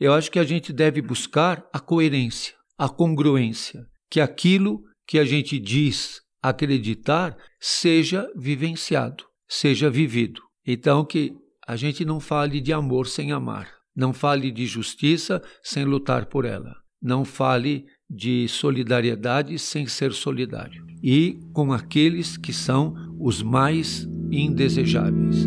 Eu acho que a gente deve buscar a coerência, a congruência, que aquilo que a gente diz acreditar seja vivenciado, seja vivido. Então, que a gente não fale de amor sem amar, não fale de justiça sem lutar por ela, não fale de solidariedade sem ser solidário, e com aqueles que são os mais indesejáveis.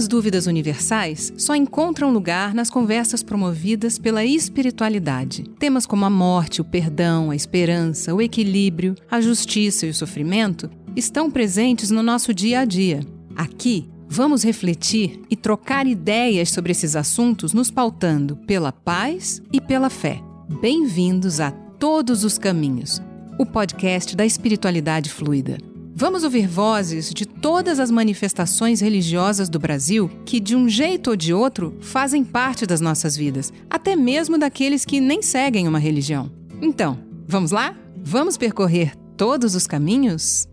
Algumas dúvidas universais só encontram lugar nas conversas promovidas pela espiritualidade. Temas como a morte, o perdão, a esperança, o equilíbrio, a justiça e o sofrimento estão presentes no nosso dia a dia. Aqui, vamos refletir e trocar ideias sobre esses assuntos, nos pautando pela paz e pela fé. Bem-vindos a Todos os Caminhos, o podcast da espiritualidade fluida. Vamos ouvir vozes de todas as manifestações religiosas do Brasil que, de um jeito ou de outro, fazem parte das nossas vidas, até mesmo daqueles que nem seguem uma religião. Então, vamos lá? Vamos percorrer todos os caminhos?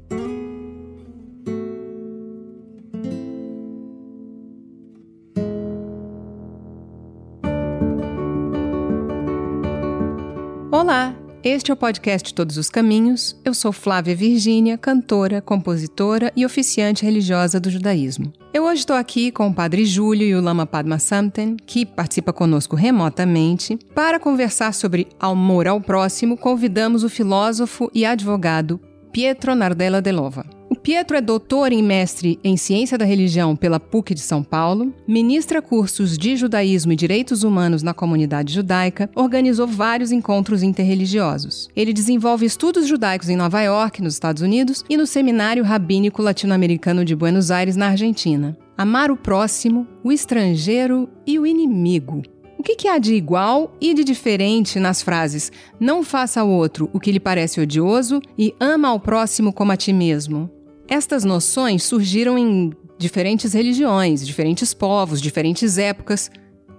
Olá! Este é o podcast Todos os Caminhos. Eu sou Flávia Virgínia, cantora, compositora e oficiante religiosa do judaísmo. Eu hoje estou aqui com o Padre Júlio e o Lama Padma Samten, que participa conosco remotamente. Para conversar sobre amor ao próximo, convidamos o filósofo e advogado Pietro Nardella Delova. Pietro é doutor em mestre em ciência da religião pela PUC de São Paulo, ministra cursos de judaísmo e direitos humanos na comunidade judaica, organizou vários encontros interreligiosos. Ele desenvolve estudos judaicos em Nova York, nos Estados Unidos, e no Seminário Rabínico Latino-Americano de Buenos Aires, na Argentina. Amar o próximo, o estrangeiro e o inimigo. O que, que, há de igual e de diferente nas frases não faça ao outro o que lhe parece odioso e ama ao próximo como a ti mesmo? Estas noções surgiram em diferentes religiões, diferentes povos, diferentes épocas.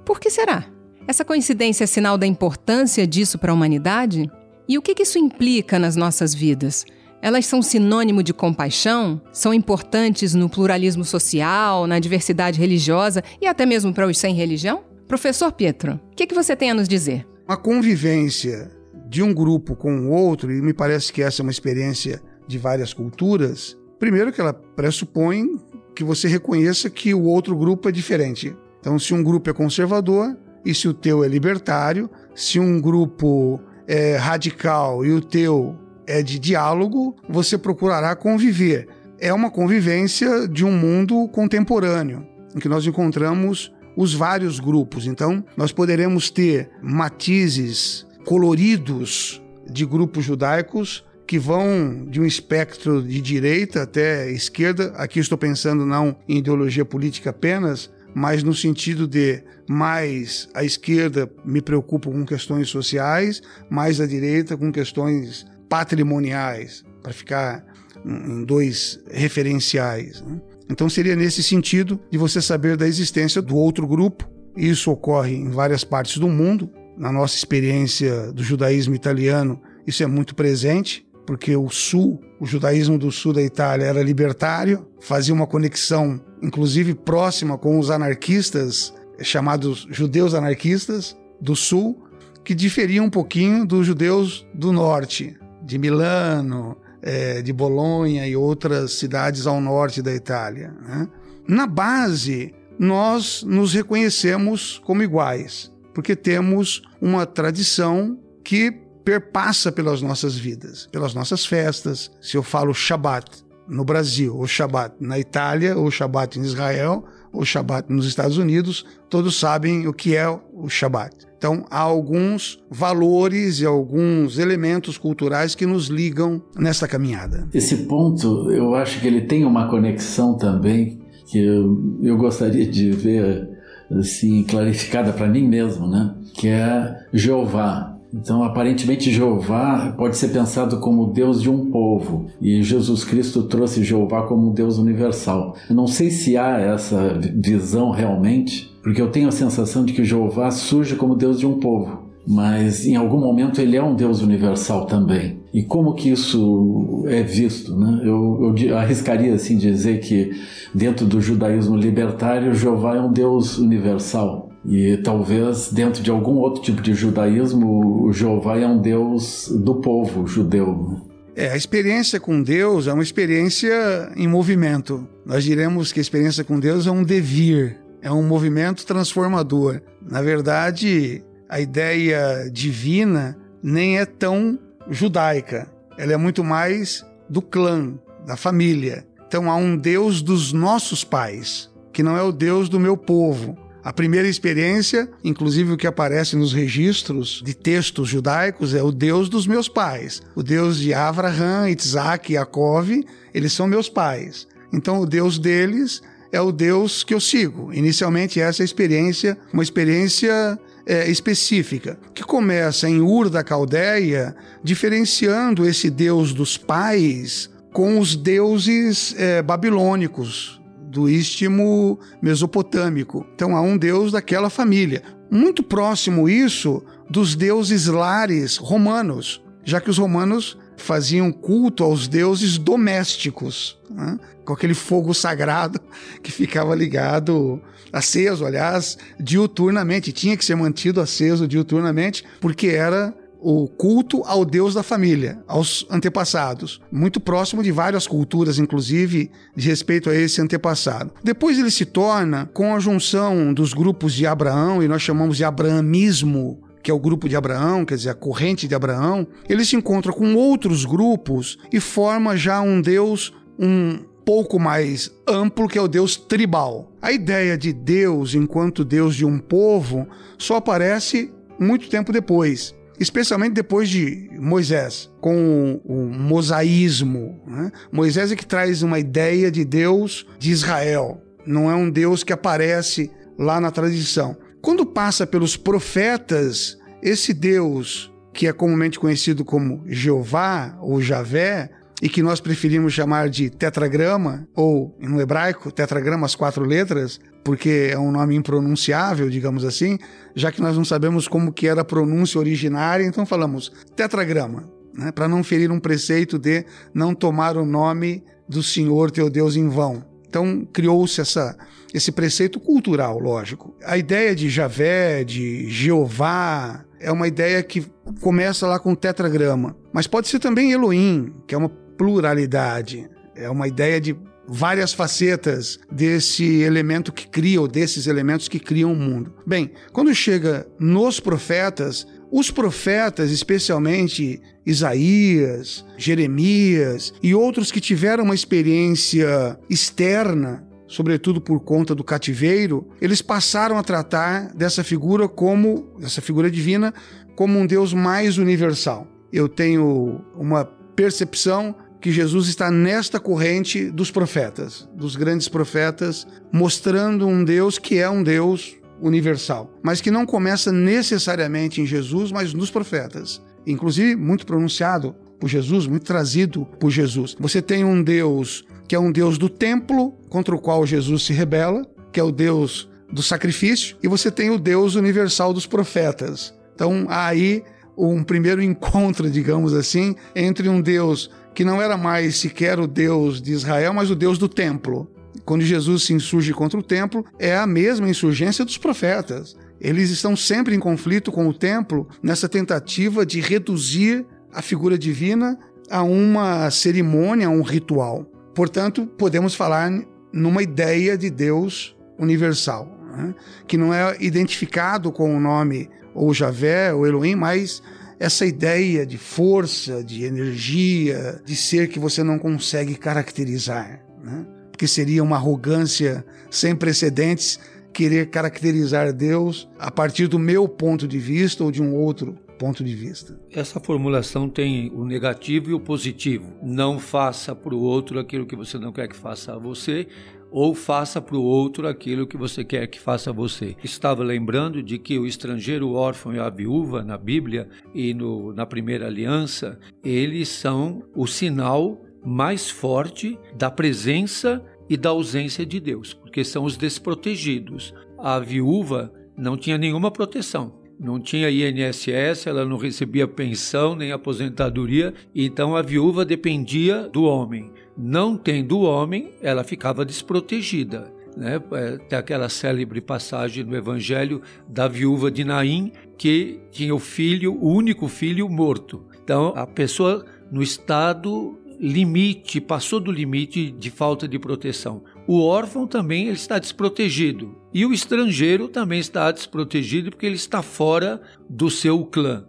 Por que será? Essa coincidência é sinal da importância disso para a humanidade? E o que isso implica nas nossas vidas? Elas são sinônimo de compaixão? São importantes no pluralismo social, na diversidade religiosa e até mesmo para os sem religião? Professor Pietro, o que, que você tem a nos dizer? A convivência de um grupo com o outro, e me parece que essa é uma experiência de várias culturas, Primeiro, que ela pressupõe que você reconheça que o outro grupo é diferente. Então, se um grupo é conservador e se o teu é libertário, se um grupo é radical e o teu é de diálogo, você procurará conviver. É uma convivência de um mundo contemporâneo, em que nós encontramos os vários grupos. Então, nós poderemos ter matizes coloridos de grupos judaicos que vão de um espectro de direita até esquerda. Aqui estou pensando não em ideologia política apenas, mas no sentido de mais a esquerda me preocupa com questões sociais, mais a direita com questões patrimoniais, para ficar em dois referenciais. Né? Então seria nesse sentido de você saber da existência do outro grupo. Isso ocorre em várias partes do mundo. Na nossa experiência do judaísmo italiano, isso é muito presente porque o sul, o judaísmo do sul da Itália era libertário, fazia uma conexão, inclusive próxima com os anarquistas, chamados judeus anarquistas do sul, que diferiam um pouquinho dos judeus do norte, de Milano, é, de Bolonha e outras cidades ao norte da Itália. Né? Na base, nós nos reconhecemos como iguais, porque temos uma tradição que perpassa pelas nossas vidas, pelas nossas festas. Se eu falo Shabat no Brasil, ou Shabat na Itália, ou Shabat em Israel, ou Shabat nos Estados Unidos, todos sabem o que é o Shabat. Então, há alguns valores e alguns elementos culturais que nos ligam nessa caminhada. Esse ponto, eu acho que ele tem uma conexão também que eu, eu gostaria de ver assim clarificada para mim mesmo, né? Que é Jeová Então, aparentemente, Jeová pode ser pensado como Deus de um povo e Jesus Cristo trouxe Jeová como Deus universal. Eu não sei se há essa visão realmente, porque eu tenho a sensação de que Jeová surge como Deus de um povo, mas em algum momento ele é um Deus universal também. E como que isso é visto? Né? Eu, eu arriscaria assim dizer que dentro do judaísmo libertário, Jeová é um Deus universal e talvez dentro de algum outro tipo de judaísmo, o Jeová é um Deus do povo judeu. Né? É, a experiência com Deus é uma experiência em movimento. Nós diremos que a experiência com Deus é um devir, é um movimento transformador. Na verdade, a ideia divina nem é tão judaica. Ela é muito mais do clã, da família. Então há um Deus dos nossos pais, que não é o Deus do meu povo. A primeira experiência, inclusive o que aparece nos registros de textos judaicos, é o Deus dos meus pais. O Deus de Abraham, Isaac e Jacob, eles são meus pais. Então o Deus deles é o Deus que eu sigo. Inicialmente essa é experiência, uma experiência é, específica, que começa em Ur da Caldeia, diferenciando esse Deus dos pais com os deuses é, babilônicos, do istmo mesopotâmico. Então há um deus daquela família. Muito próximo isso dos deuses lares romanos, já que os romanos faziam culto aos deuses domésticos, né? com aquele fogo sagrado que ficava ligado, aceso, aliás, diuturnamente, tinha que ser mantido aceso diuturnamente, porque era o culto ao Deus da família, aos antepassados, muito próximo de várias culturas, inclusive de respeito a esse antepassado. Depois ele se torna, com a junção dos grupos de Abraão, e nós chamamos de abrahamismo, que é o grupo de Abraão, quer dizer, a corrente de Abraão, ele se encontra com outros grupos e forma já um Deus um pouco mais amplo, que é o Deus tribal. A ideia de Deus enquanto Deus de um povo só aparece muito tempo depois especialmente depois de Moisés, com o, mosaísmo. Né? Moisés é que traz uma ideia de Deus de Israel, não é um Deus que aparece lá na tradição. Quando passa pelos profetas, esse Deus, que é comumente conhecido como Jeová ou Javé, e que nós preferimos chamar de tetragrama, ou no hebraico, tetragrama, as quatro letras, porque é um nome impronunciável, digamos assim, já que nós não sabemos como que era a pronúncia originária, então falamos tetragrama, né, para não ferir um preceito de não tomar o nome do Senhor teu Deus em vão. Então criou-se essa esse preceito cultural, lógico. A ideia de Javé, de Jeová, é uma ideia que começa lá com tetragrama, mas pode ser também Elohim, que é uma pluralidade. É uma ideia de várias facetas desse elemento que cria, ou desses elementos que criam o mundo. Bem, quando chega nos profetas, os profetas, especialmente Isaías, Jeremias e outros que tiveram uma experiência externa, sobretudo por conta do cativeiro, eles passaram a tratar dessa figura como, dessa figura divina, como um Deus mais universal. Eu tenho uma percepção que Jesus está nesta corrente dos profetas, dos grandes profetas, mostrando um Deus que é um Deus universal, mas que não começa necessariamente em Jesus, mas nos profetas. Inclusive, muito pronunciado por Jesus, muito trazido por Jesus. Você tem um Deus que é um Deus do templo, contra o qual Jesus se rebela, que é o Deus do sacrifício, e você tem o Deus universal dos profetas. Então, há aí um primeiro encontro, digamos assim, entre um Deus que não era mais sequer o Deus de Israel, mas o Deus do templo. Quando Jesus se insurge contra o templo, é a mesma insurgência dos profetas. Eles estão sempre em conflito com o templo nessa tentativa de reduzir a figura divina a uma cerimônia, a um ritual. Portanto, podemos falar numa ideia de Deus universal, né? que não é identificado com o nome ou Javé ou Elohim, mas essa ideia de força, de energia, de ser que você não consegue caracterizar, né? porque seria uma arrogância sem precedentes querer caracterizar Deus a partir do meu ponto de vista ou de um outro ponto de vista. Essa formulação tem o negativo e o positivo. Não faça para o outro aquilo que você não quer que faça a você, ou faça para o outro aquilo que você quer que faça você. Estava lembrando de que o estrangeiro, o órfão e a viúva na Bíblia e no, na primeira aliança, eles são o sinal mais forte da presença e da ausência de Deus, porque são os desprotegidos. A viúva não tinha nenhuma proteção. Não tinha INSS, ela não recebia pensão nem aposentadoria, então a viúva dependia do homem. Não tendo o homem, ela ficava desprotegida. Né? É, tem aquela célebre passagem no Evangelho da viúva de Naim, que tinha o filho, o único filho, morto. Então, a pessoa no estado limite, passou do limite de falta de proteção. O órfão também está desprotegido. E o estrangeiro também está desprotegido porque ele está fora do seu clã.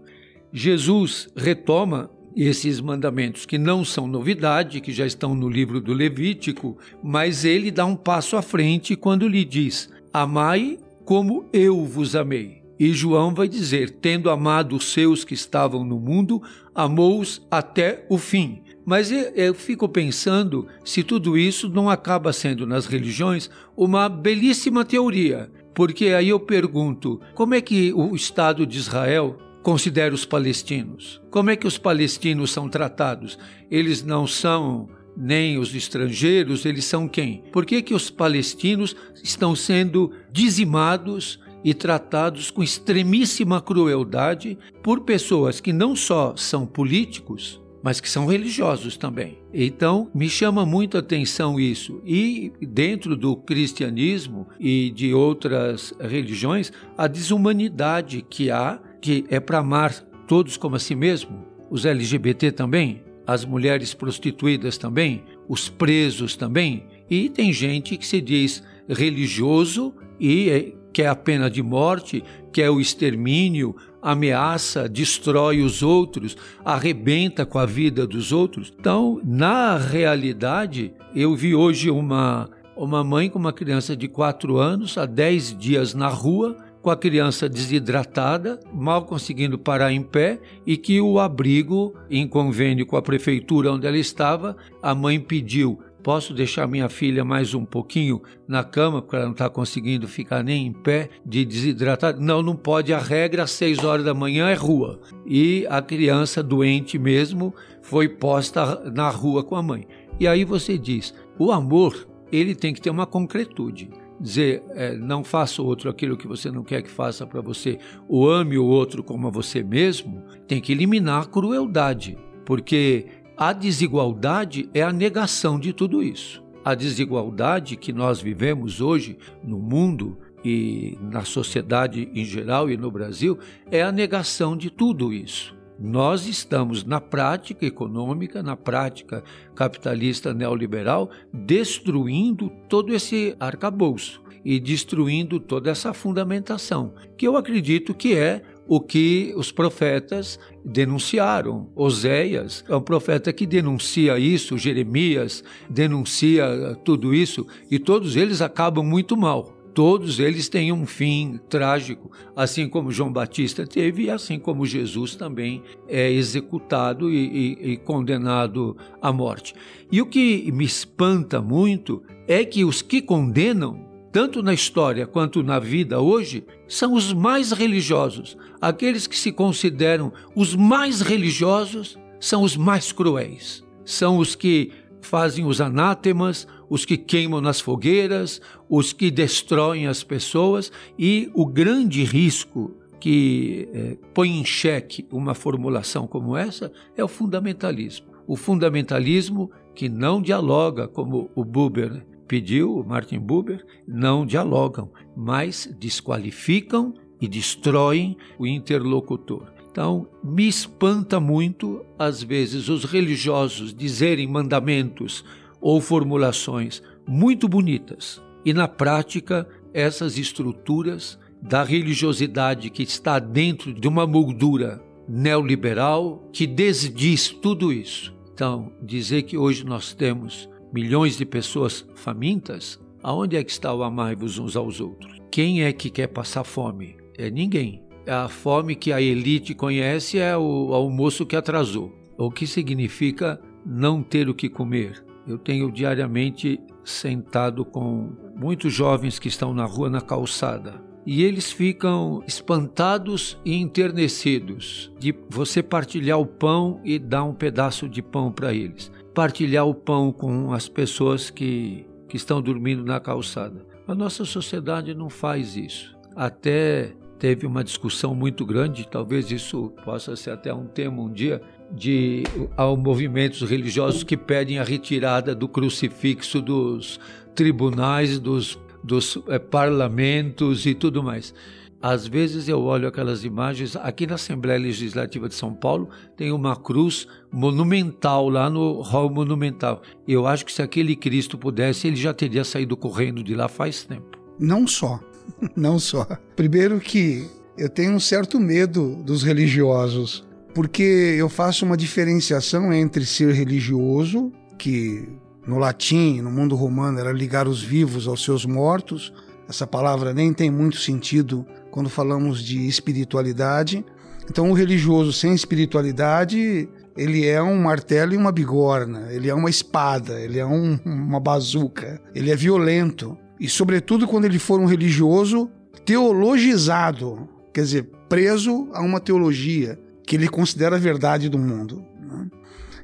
Jesus retoma esses mandamentos que não são novidade, que já estão no livro do Levítico, mas ele dá um passo à frente quando lhe diz: Amai como eu vos amei. E João vai dizer: Tendo amado os seus que estavam no mundo, amou-os até o fim. Mas eu fico pensando se tudo isso não acaba sendo nas religiões uma belíssima teoria. Porque aí eu pergunto: como é que o Estado de Israel considera os palestinos? Como é que os palestinos são tratados? Eles não são nem os estrangeiros, eles são quem? Por que, que os palestinos estão sendo dizimados e tratados com extremíssima crueldade por pessoas que não só são políticos, mas que são religiosos também. Então, me chama muito a atenção isso. E dentro do cristianismo e de outras religiões, a desumanidade que há, que é para amar todos como a si mesmo, os LGBT também, as mulheres prostituídas também, os presos também, e tem gente que se diz religioso e é, quer a pena de morte, quer o extermínio, ameaça, destrói os outros, arrebenta com a vida dos outros. Então, na realidade, eu vi hoje uma, uma mãe com uma criança de 4 anos, há 10 dias na rua, com a criança desidratada, mal conseguindo parar em pé, e que o abrigo, em convênio com a prefeitura onde ela estava, a mãe pediu Posso deixar minha filha mais um pouquinho na cama, porque ela não está conseguindo ficar nem em pé, de desidratar? Não, não pode. A regra às seis horas da manhã é rua. E a criança doente mesmo foi posta na rua com a mãe. E aí você diz: o amor, ele tem que ter uma concretude dizer é, não faça o outro aquilo que você não quer que faça para você, ou ame o outro como a você mesmo, tem que eliminar a crueldade, porque a desigualdade é a negação de tudo isso. A desigualdade que nós vivemos hoje no mundo e na sociedade em geral e no Brasil é a negação de tudo isso. Nós estamos na prática econômica, na prática capitalista neoliberal, destruindo todo esse arcabouço e destruindo toda essa fundamentação, que eu acredito que é o que os profetas denunciaram. Oséias é um profeta que denuncia isso, Jeremias denuncia tudo isso, e todos eles acabam muito mal. Todos eles têm um fim trágico, assim como João Batista teve, e assim como Jesus também é executado e, e, e condenado à morte. E o que me espanta muito é que os que condenam tanto na história quanto na vida hoje, são os mais religiosos. Aqueles que se consideram os mais religiosos são os mais cruéis. São os que fazem os anátemas, os que queimam nas fogueiras, os que destroem as pessoas e o grande risco que é, põe em xeque uma formulação como essa é o fundamentalismo. O fundamentalismo que não dialoga, como o Buber pediu, Martin Buber, não dialogam, mas desqualificam e destroem o interlocutor. Então, me espanta muito, às vezes, os religiosos dizerem mandamentos ou formulações muito bonitas e, na prática, essas estruturas da religiosidade que está dentro de uma moldura neoliberal que desdiz tudo isso. Então, dizer que hoje nós temos milhões de pessoas famintas, aonde é que está o amai-vos uns aos outros? Quem é que quer passar fome? É ninguém. A fome que a elite conhece é o almoço que atrasou. O que significa não ter o que comer? Eu tenho diariamente sentado com muitos jovens que estão na rua, na calçada. E eles ficam espantados e enternecidos de você partilhar o pão e dar um pedaço de pão para eles. Partilhar o pão com as pessoas que, que estão dormindo na calçada. A nossa sociedade não faz isso. Até teve uma discussão muito grande, talvez isso possa ser até um tema um dia, de ao movimentos religiosos que pedem a retirada do crucifixo dos tribunais, dos, dos é, parlamentos e tudo mais. Às vezes eu olho aquelas imagens, aqui na Assembleia Legislativa de São Paulo tem uma cruz monumental lá no hall monumental. Eu acho que se aquele Cristo pudesse, ele já teria saído correndo de lá faz tempo. Não só. Não só. Primeiro que eu tenho um certo medo dos religiosos, porque eu faço uma diferenciação entre ser religioso, que no latim, no mundo romano, era ligar os vivos aos seus mortos. Essa palavra nem tem muito sentido quando falamos de espiritualidade. Então, o religioso sem espiritualidade, ele é um martelo e uma bigorna, ele é uma espada, ele é um, uma bazuca, ele é violento e, sobretudo, quando ele for um religioso teologizado, quer dizer, preso a uma teologia que ele considera a verdade do mundo. Né?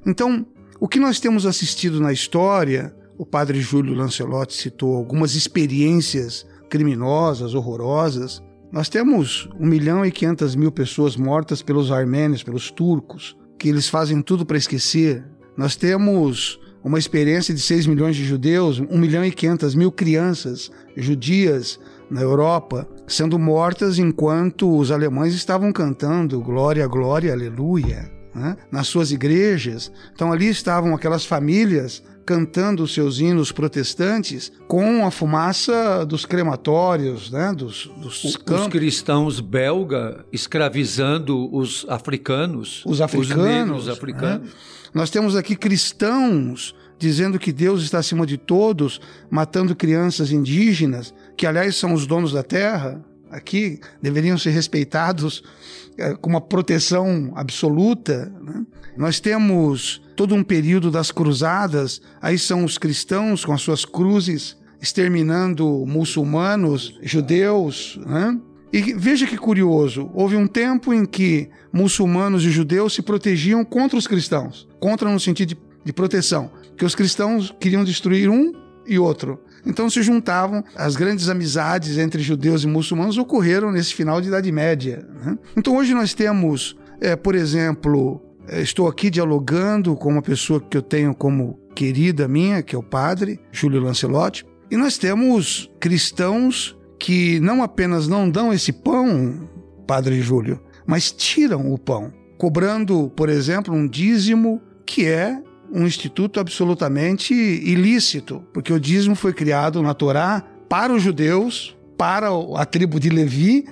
Então, o que nós temos assistido na história, o padre Júlio Lancelotti citou algumas experiências criminosas, horrorosas. Nós temos 1 milhão e 500 mil pessoas mortas pelos armênios, pelos turcos, que eles fazem tudo para esquecer. Nós temos uma experiência de 6 milhões de judeus, 1 milhão e 500 mil crianças judias na Europa sendo mortas enquanto os alemães estavam cantando Glória, Glória, Aleluia né? nas suas igrejas. Então ali estavam aquelas famílias cantando os seus hinos protestantes com a fumaça dos crematórios, né? dos, dos campos. Os cristãos belga escravizando os africanos. Os africanos. Os negros africanos. Né? Nós temos aqui cristãos dizendo que Deus está acima de todos, matando crianças indígenas, que aliás são os donos da terra, aqui deveriam ser respeitados é, com uma proteção absoluta. Né? Nós temos todo um período das cruzadas, aí são os cristãos com as suas cruzes exterminando muçulmanos, judeus, né? E veja que curioso, houve um tempo em que muçulmanos e judeus se protegiam contra os cristãos, contra no sentido de, de proteção, que os cristãos queriam destruir um e outro. Então se juntavam, as grandes amizades entre judeus e muçulmanos ocorreram nesse final de Idade Média. Né? Então hoje nós temos, é, por exemplo, estou aqui dialogando com uma pessoa que eu tenho como querida minha, que é o padre Júlio Lancelotti, e nós temos cristãos que não apenas não dão esse pão, Padre Júlio, mas tiram o pão, cobrando, por exemplo, um dízimo que é um instituto absolutamente ilícito, porque o dízimo foi criado na Torá para os judeus, para a tribo de Levi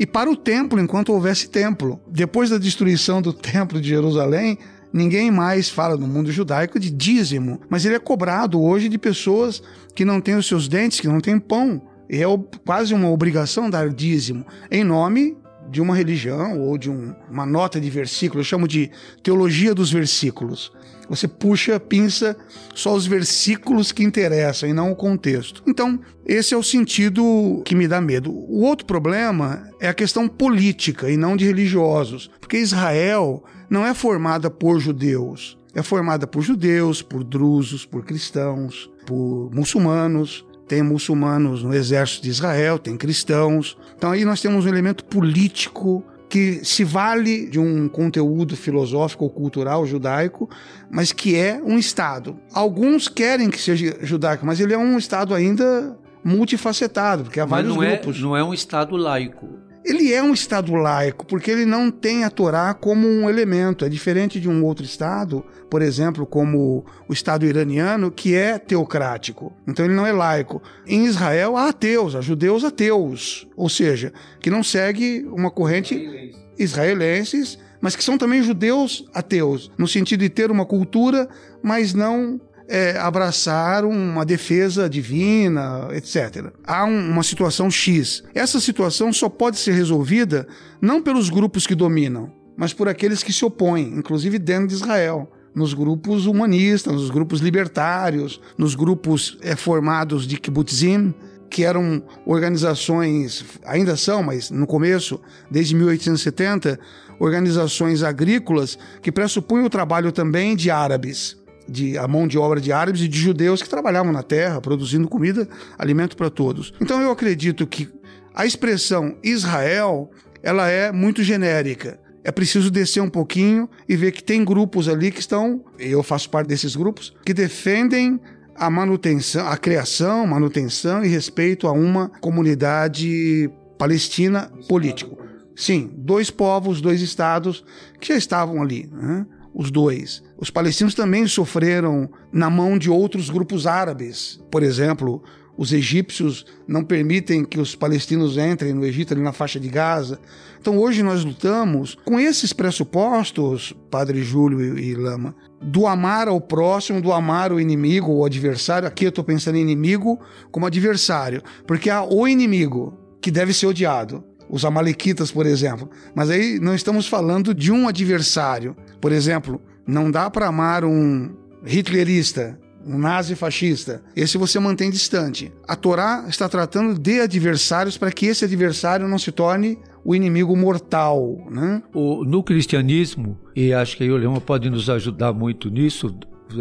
e para o templo, enquanto houvesse templo. Depois da destruição do templo de Jerusalém, ninguém mais fala no mundo judaico de dízimo, mas ele é cobrado hoje de pessoas que não têm os seus dentes, que não têm pão é quase uma obrigação dar dízimo em nome de uma religião ou de um, uma nota de versículo, eu chamo de teologia dos versículos. Você puxa, pinça só os versículos que interessam e não o contexto. Então, esse é o sentido que me dá medo. O outro problema é a questão política e não de religiosos, porque Israel não é formada por judeus, é formada por judeus, por drusos, por cristãos, por muçulmanos, tem muçulmanos no exército de Israel, tem cristãos. Então aí nós temos um elemento político que se vale de um conteúdo filosófico ou cultural judaico, mas que é um Estado. Alguns querem que seja judaico, mas ele é um Estado ainda multifacetado, porque há mas vários não é, grupos. É, não é um Estado laico. Ele é um Estado laico, porque ele não tem a Torá como um elemento. É diferente de um outro Estado, por exemplo, como o Estado iraniano, que é teocrático. Então ele não é laico. Em Israel há ateus, há judeus ateus, ou seja, que não segue uma corrente israelenses, mas que são também judeus ateus, no sentido de ter uma cultura, mas não é, abraçar uma defesa divina, etc. Há um, uma situação X. Essa situação só pode ser resolvida não pelos grupos que dominam, mas por aqueles que se opõem, inclusive dentro de Israel. nos grupos humanistas, nos grupos libertários, nos grupos é, formados de kibbutzim, que eram organizações, ainda são, mas no começo, desde 1870, organizações agrícolas que pressupunham o trabalho também de árabes, de a mão de obra de árabes e de judeus que trabalhavam na terra, produzindo comida, alimento para todos. Então eu acredito que a expressão Israel, ela é muito genérica. É preciso descer um pouquinho e ver que tem grupos ali que estão, eu faço parte desses grupos, que defendem a manutenção, a criação, manutenção e respeito a uma comunidade palestina político. Sim, dois povos, dois estados que já estavam ali, né? Os dois. Os palestinos também sofreram na mão de outros grupos árabes, por exemplo, os egípcios não permitem que os palestinos entrem no Egito, ali na faixa de Gaza. Então hoje nós lutamos com esses pressupostos, Padre Júlio e Lama, do amar ao próximo, do amar o inimigo ou adversário. Aqui eu estou pensando em inimigo como adversário, porque há o inimigo que deve ser odiado. Os amalequitas, por exemplo. Mas aí não estamos falando de um adversário. Por exemplo, não dá para amar um hitlerista, um nazi fascista. Esse você mantém distante. A Torá está tratando de adversários para que esse adversário não se torne o inimigo mortal. Né? O, no cristianismo, e acho que aí o Leão pode nos ajudar muito nisso,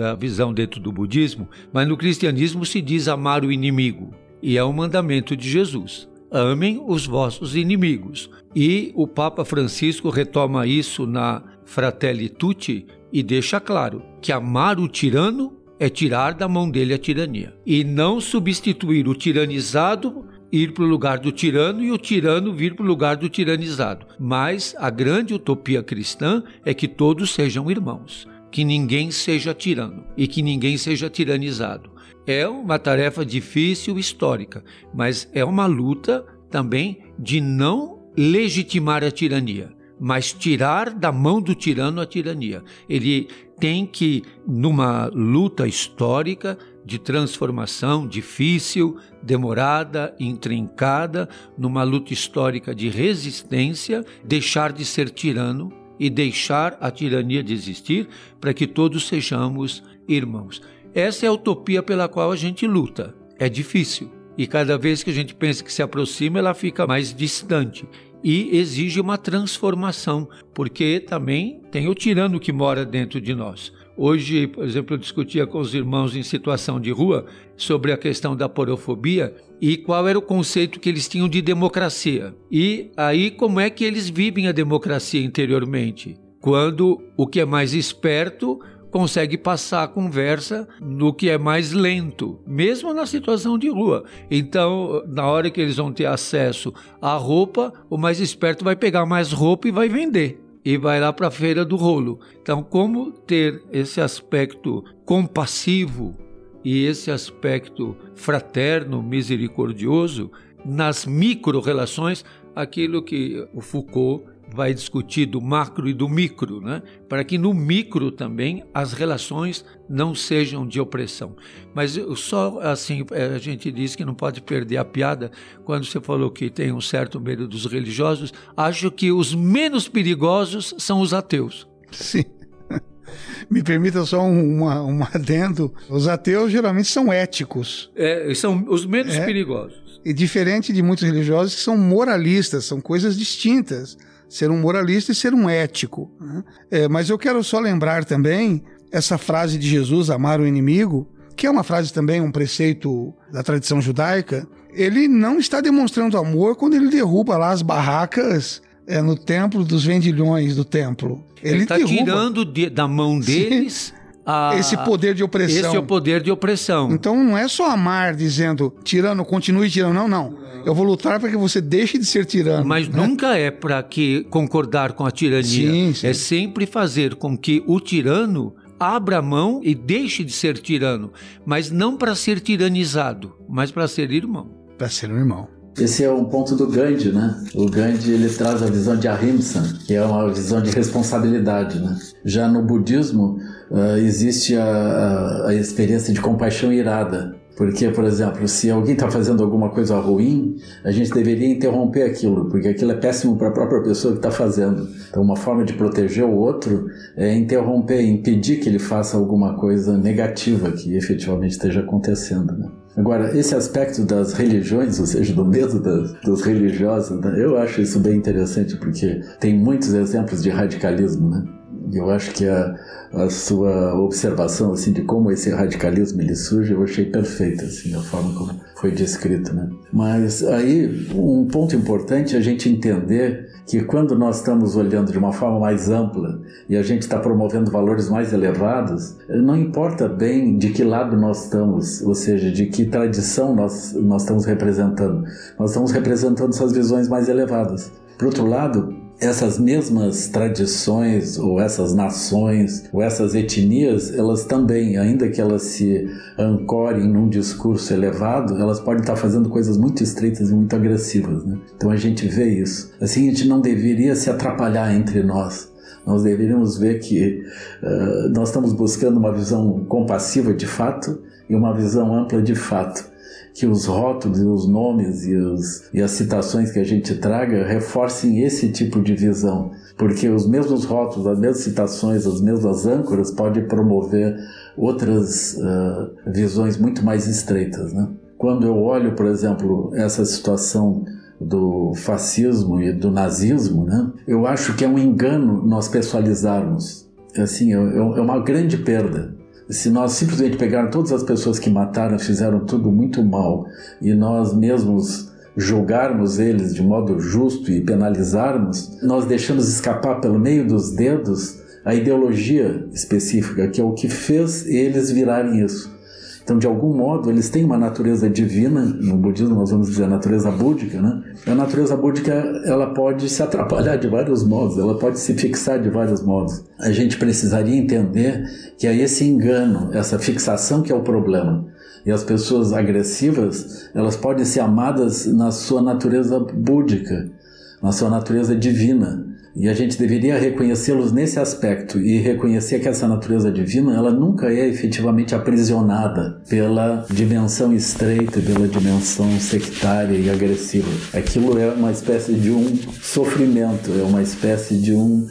a visão dentro do budismo, mas no cristianismo se diz amar o inimigo, e é um mandamento de Jesus. Amem os vossos inimigos. E o Papa Francisco retoma isso na Fratelli Tutti e deixa claro que amar o tirano é tirar da mão dele a tirania e não substituir o tiranizado ir para o lugar do tirano e o tirano vir para o lugar do tiranizado. Mas a grande utopia cristã é que todos sejam irmãos, que ninguém seja tirano e que ninguém seja tiranizado. É uma tarefa difícil histórica, mas é uma luta também de não legitimar a tirania, mas tirar da mão do tirano a tirania. Ele tem que, numa luta histórica de transformação difícil, demorada, intrincada, numa luta histórica de resistência, deixar de ser tirano e deixar a tirania de existir para que todos sejamos irmãos. Essa é a utopia pela qual a gente luta. É difícil. E cada vez que a gente pensa que se aproxima, ela fica mais distante e exige uma transformação, porque também tem o tirano que mora dentro de nós. Hoje, por exemplo, eu discutia com os irmãos em situação de rua sobre a questão da porofobia e qual era o conceito que eles tinham de democracia. E aí, como é que eles vivem a democracia interiormente? Quando o que é mais esperto consegue passar a conversa no que é mais lento, mesmo na situação de rua. Então, na hora que eles vão ter acesso à roupa, o mais esperto vai pegar mais roupa e vai vender. E vai lá para a feira do rolo. Então, como ter esse aspecto compassivo e esse aspecto fraterno, misericordioso nas micro-relações, aquilo que o Foucault vai discutir do macro e do micro, né? para que no micro também as relações não sejam de opressão. Mas só assim é, a gente diz que não pode perder a piada quando você falou que tem um certo medo dos religiosos. Acho que os menos perigosos são os ateus. Sim. Me permita só um, um adendo. Os ateus geralmente são éticos. É, são os menos é, perigosos. E diferente de muitos religiosos que são moralistas, são coisas distintas ser um moralista e ser um ético. Né? É, mas eu quero só lembrar também essa frase de Jesus, amar o inimigo, que é uma frase também, um preceito da tradição judaica. Ele não está demonstrando amor quando ele derruba lá as barracas é, no templo dos vendilhões do templo. Ele está tirando de, da mão deles. A, esse poder de opressão. Esse é o poder de opressão. Então não é só amar dizendo tirano, continue tirando. Não, não. Eu vou lutar para que você deixe de ser tirano. Mas né? nunca é para que concordar com a tirania. Sim, sim. É sempre fazer com que o tirano abra mão e deixe de ser tirano, mas não para ser tiranizado, mas para ser irmão. Para ser um irmão. Esse é um ponto do Gandhi, né? O Gandhi ele traz a visão de Ahimsa, que é uma visão de responsabilidade, né? Já no budismo uh, existe a, a, a experiência de compaixão irada, Porque, por exemplo, se alguém está fazendo alguma coisa ruim, a gente deveria interromper aquilo, porque aquilo é péssimo para a própria pessoa que está fazendo. Então, uma forma de proteger o outro é interromper, impedir que ele faça alguma coisa negativa que efetivamente esteja acontecendo. Né? Agora, esse aspecto das religiões, ou seja, do medo das, dos religiosos, né? eu acho isso bem interessante, porque tem muitos exemplos de radicalismo, né? Eu acho que a, a sua observação assim de como esse radicalismo ele surge, eu achei perfeita assim, a forma como foi descrito, né? Mas aí um ponto importante é a gente entender que quando nós estamos olhando de uma forma mais ampla e a gente está promovendo valores mais elevados, não importa bem de que lado nós estamos, ou seja, de que tradição nós, nós estamos representando. Nós estamos representando essas visões mais elevadas. Por outro lado, essas mesmas tradições ou essas nações ou essas etnias, elas também, ainda que elas se ancorem num discurso elevado, elas podem estar fazendo coisas muito estreitas e muito agressivas. Né? Então a gente vê isso. Assim, a gente não deveria se atrapalhar entre nós. Nós deveríamos ver que uh, nós estamos buscando uma visão compassiva de fato e uma visão ampla de fato que os rótulos e os nomes e, os, e as citações que a gente traga reforcem esse tipo de visão, porque os mesmos rótulos, as mesmas citações, as mesmas âncoras podem promover outras uh, visões muito mais estreitas. Né? Quando eu olho, por exemplo, essa situação do fascismo e do nazismo, né? eu acho que é um engano nós pessoalizarmos. Assim, é, é uma grande perda se nós simplesmente pegarmos todas as pessoas que mataram, fizeram tudo muito mal, e nós mesmos julgarmos eles de modo justo e penalizarmos, nós deixamos escapar pelo meio dos dedos a ideologia específica, que é o que fez eles virarem isso. Então, de algum modo, eles têm uma natureza divina, no budismo nós vamos dizer a natureza búdica, né? A natureza búdica, ela pode se atrapalhar de vários modos, ela pode se fixar de vários modos. A gente precisaria entender que é esse engano, essa fixação que é o problema. E as pessoas agressivas, elas podem ser amadas na sua natureza búdica, na sua natureza divina. E a gente deveria reconhecê-los nesse aspecto e reconhecer que essa natureza divina, ela nunca é efetivamente aprisionada pela dimensão estreita, pela dimensão sectária e agressiva. Aquilo é uma espécie de um sofrimento, é uma espécie de um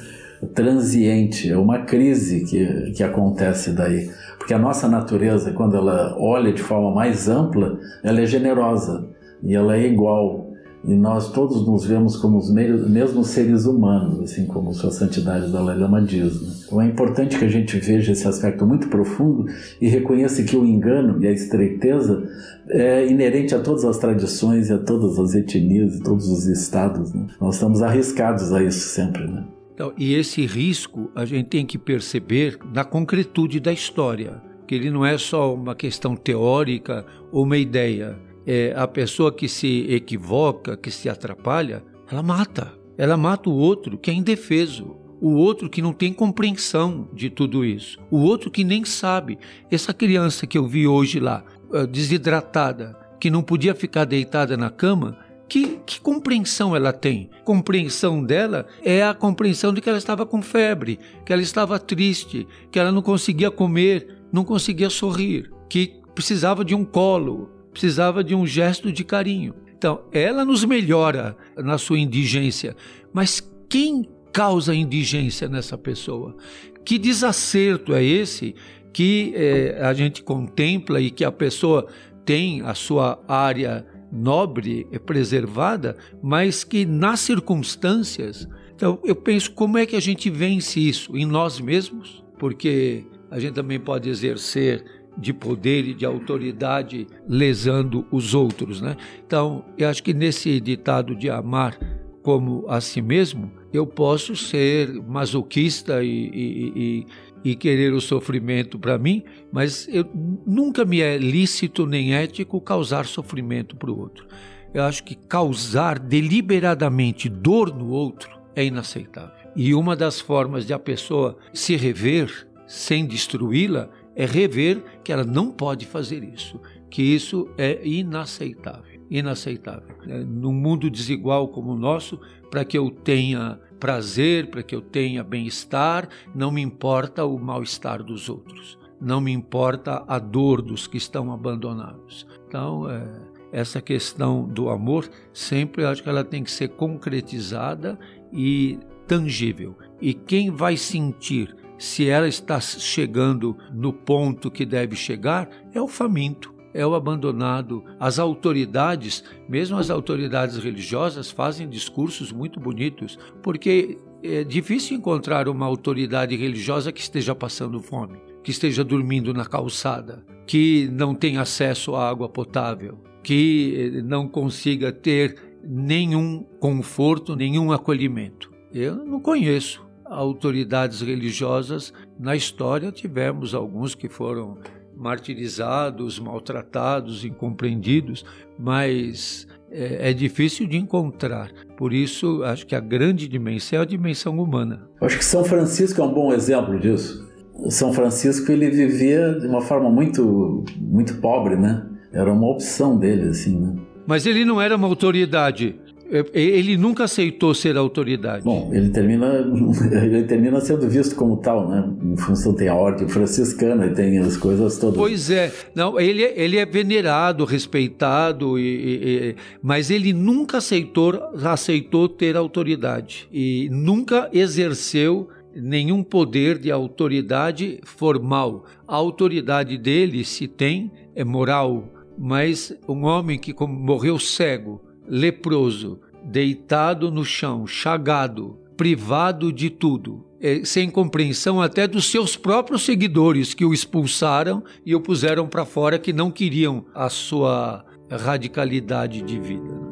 transiente, é uma crise que, que acontece daí. Porque a nossa natureza, quando ela olha de forma mais ampla, ela é generosa e ela é igual e nós todos nos vemos como os mesmos seres humanos, assim como Sua Santidade Dalai Lama diz. Né? Então é importante que a gente veja esse aspecto muito profundo e reconheça que o engano e a estreiteza é inerente a todas as tradições e a todas as etnias e todos os estados. Né? Nós estamos arriscados a isso sempre. Né? Então, e esse risco a gente tem que perceber na concretude da história, que ele não é só uma questão teórica ou uma ideia é, a pessoa que se equivoca, que se atrapalha, ela mata. Ela mata o outro que é indefeso, o outro que não tem compreensão de tudo isso, o outro que nem sabe. Essa criança que eu vi hoje lá, eh, desidratada, que não podia ficar deitada na cama, que, que, compreensão ela tem? Compreensão dela é a compreensão de que ela estava com febre, que ela estava triste, que ela não conseguia comer, não conseguia sorrir, que precisava de um colo, precisava de um gesto de carinho. Então, ela nos melhora na sua indigência, mas quem causa indigência nessa pessoa? Que desacerto é esse que é, a gente contempla e que a pessoa tem a sua área nobre preservada, mas que nas circunstâncias. Então, eu penso como é que a gente vence isso em nós mesmos, porque a gente também pode exercer de poder e de autoridade lesando os outros, né? Então, eu acho que nesse ditado de amar como a si mesmo, eu posso ser masoquista e, e, e, e querer o sofrimento para mim, mas eu, nunca me é lícito nem ético causar sofrimento para o outro. Eu acho que causar deliberadamente dor no outro é inaceitável. E uma das formas de a pessoa se rever sem destruí-la é rever que ela não pode fazer isso, que isso é inaceitável. Inaceitável. É, num mundo desigual como o nosso, para que eu tenha prazer, para que eu tenha bem-estar, não me importa o mal-estar dos outros. não me importa a dor dos que estão abandonados. Então, é, essa questão do amor sempre acho que ela tem que ser concretizada e tangível. E quem vai sentir se ela está chegando no ponto que deve chegar é o faminto, é o abandonado. As autoridades, mesmo as autoridades religiosas, fazem discursos muito bonitos, porque é difícil encontrar uma autoridade religiosa que esteja passando fome, que esteja dormindo na calçada, que não tenha acesso à água potável, que eh, não consiga ter nenhum conforto, nenhum acolhimento. Eu não conheço autoridades religiosas. Na história tivemos alguns que foram martirizados, maltratados, incompreendidos, mas é, é, difícil de encontrar. Por isso, acho que a grande dimensão é a dimensão humana. Acho que São Francisco é um bom exemplo disso. São Francisco ele vivia de uma forma muito muito pobre, né? Era uma opção dele, assim, né? Mas ele não era uma autoridade. É, ele nunca aceitou ser autoridade. Bom, ele termina, ele termina sendo visto como tal, né? Em função tem a ordem franciscana e tem as coisas todas. Pois é, não, ele, ele é venerado, respeitado, e, e, mas ele nunca aceitou, aceitou ter autoridade e nunca exerceu nenhum poder de autoridade formal. A autoridade dele, se tem, é moral, mas um homem que morreu cego leproso, deitado no chão, chagado, privado de tudo, é, sem compreensão até dos seus próprios seguidores que o expulsaram e o puseram para fora, que não queriam a sua radicalidade de vida.